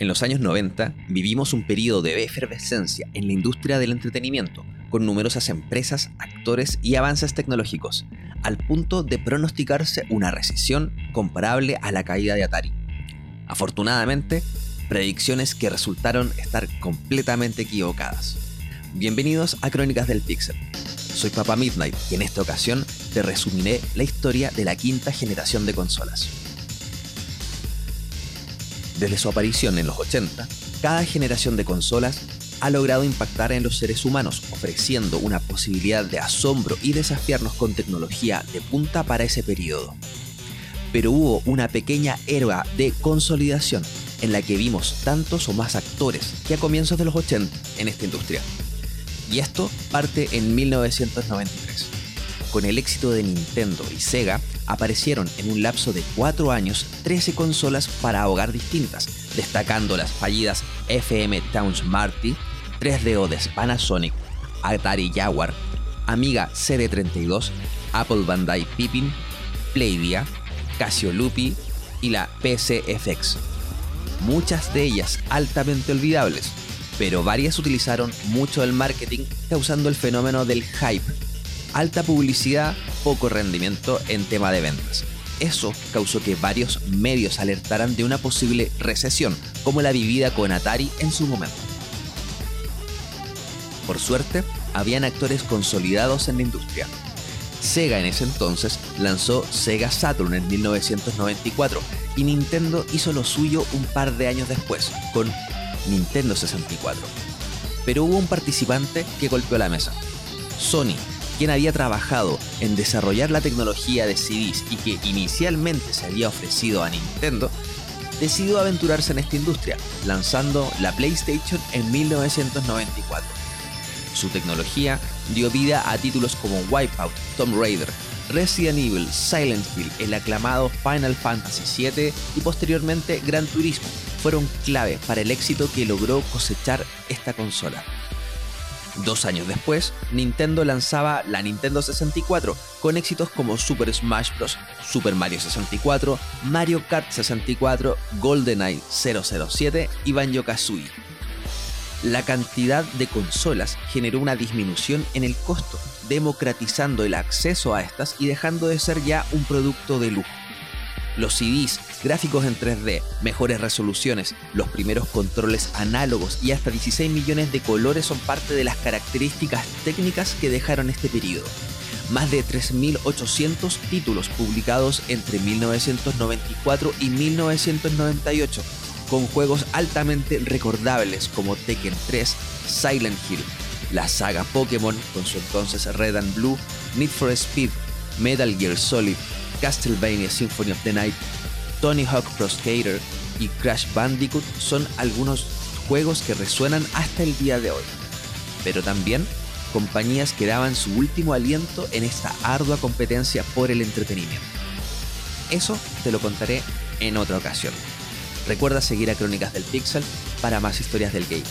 En los años 90 vivimos un periodo de efervescencia en la industria del entretenimiento, con numerosas empresas, actores y avances tecnológicos, al punto de pronosticarse una recesión comparable a la caída de Atari. Afortunadamente, predicciones que resultaron estar completamente equivocadas. Bienvenidos a Crónicas del Pixel. Soy Papa Midnight y en esta ocasión te resumiré la historia de la quinta generación de consolas. Desde su aparición en los 80, cada generación de consolas ha logrado impactar en los seres humanos, ofreciendo una posibilidad de asombro y desafiarnos con tecnología de punta para ese periodo. Pero hubo una pequeña era de consolidación en la que vimos tantos o más actores que a comienzos de los 80 en esta industria. Y esto parte en 1993. Con el éxito de Nintendo y Sega, aparecieron en un lapso de 4 años 13 consolas para hogar distintas, destacando las fallidas FM Towns Marty, 3DO de Panasonic, Atari Jaguar, Amiga CD32, Apple Bandai Pippin, Playdia, Casio Lupi y la PCFX. Muchas de ellas altamente olvidables, pero varias utilizaron mucho del marketing causando el fenómeno del hype alta publicidad, poco rendimiento en tema de ventas. Eso causó que varios medios alertaran de una posible recesión, como la vivida con Atari en su momento. Por suerte, habían actores consolidados en la industria. Sega en ese entonces lanzó Sega Saturn en 1994 y Nintendo hizo lo suyo un par de años después, con Nintendo 64. Pero hubo un participante que golpeó la mesa. Sony quien había trabajado en desarrollar la tecnología de CDs y que inicialmente se había ofrecido a Nintendo, decidió aventurarse en esta industria, lanzando la PlayStation en 1994. Su tecnología dio vida a títulos como Wipeout, Tomb Raider, Resident Evil, Silent Hill, el aclamado Final Fantasy VII y posteriormente Gran Turismo fueron clave para el éxito que logró cosechar esta consola. Dos años después, Nintendo lanzaba la Nintendo 64 con éxitos como Super Smash Bros., Super Mario 64, Mario Kart 64, GoldenEye 007 y Banjo-Kazooie. La cantidad de consolas generó una disminución en el costo, democratizando el acceso a estas y dejando de ser ya un producto de lujo los CDs, gráficos en 3D, mejores resoluciones, los primeros controles análogos y hasta 16 millones de colores son parte de las características técnicas que dejaron este periodo. Más de 3.800 títulos publicados entre 1994 y 1998, con juegos altamente recordables como Tekken 3, Silent Hill, la saga Pokémon con su entonces Red and Blue, Need for Speed, Metal Gear Solid, Castlevania Symphony of the Night, Tony Hawk Pro Skater y Crash Bandicoot son algunos juegos que resuenan hasta el día de hoy. Pero también compañías que daban su último aliento en esta ardua competencia por el entretenimiento. Eso te lo contaré en otra ocasión. Recuerda seguir a Crónicas del Pixel para más historias del game.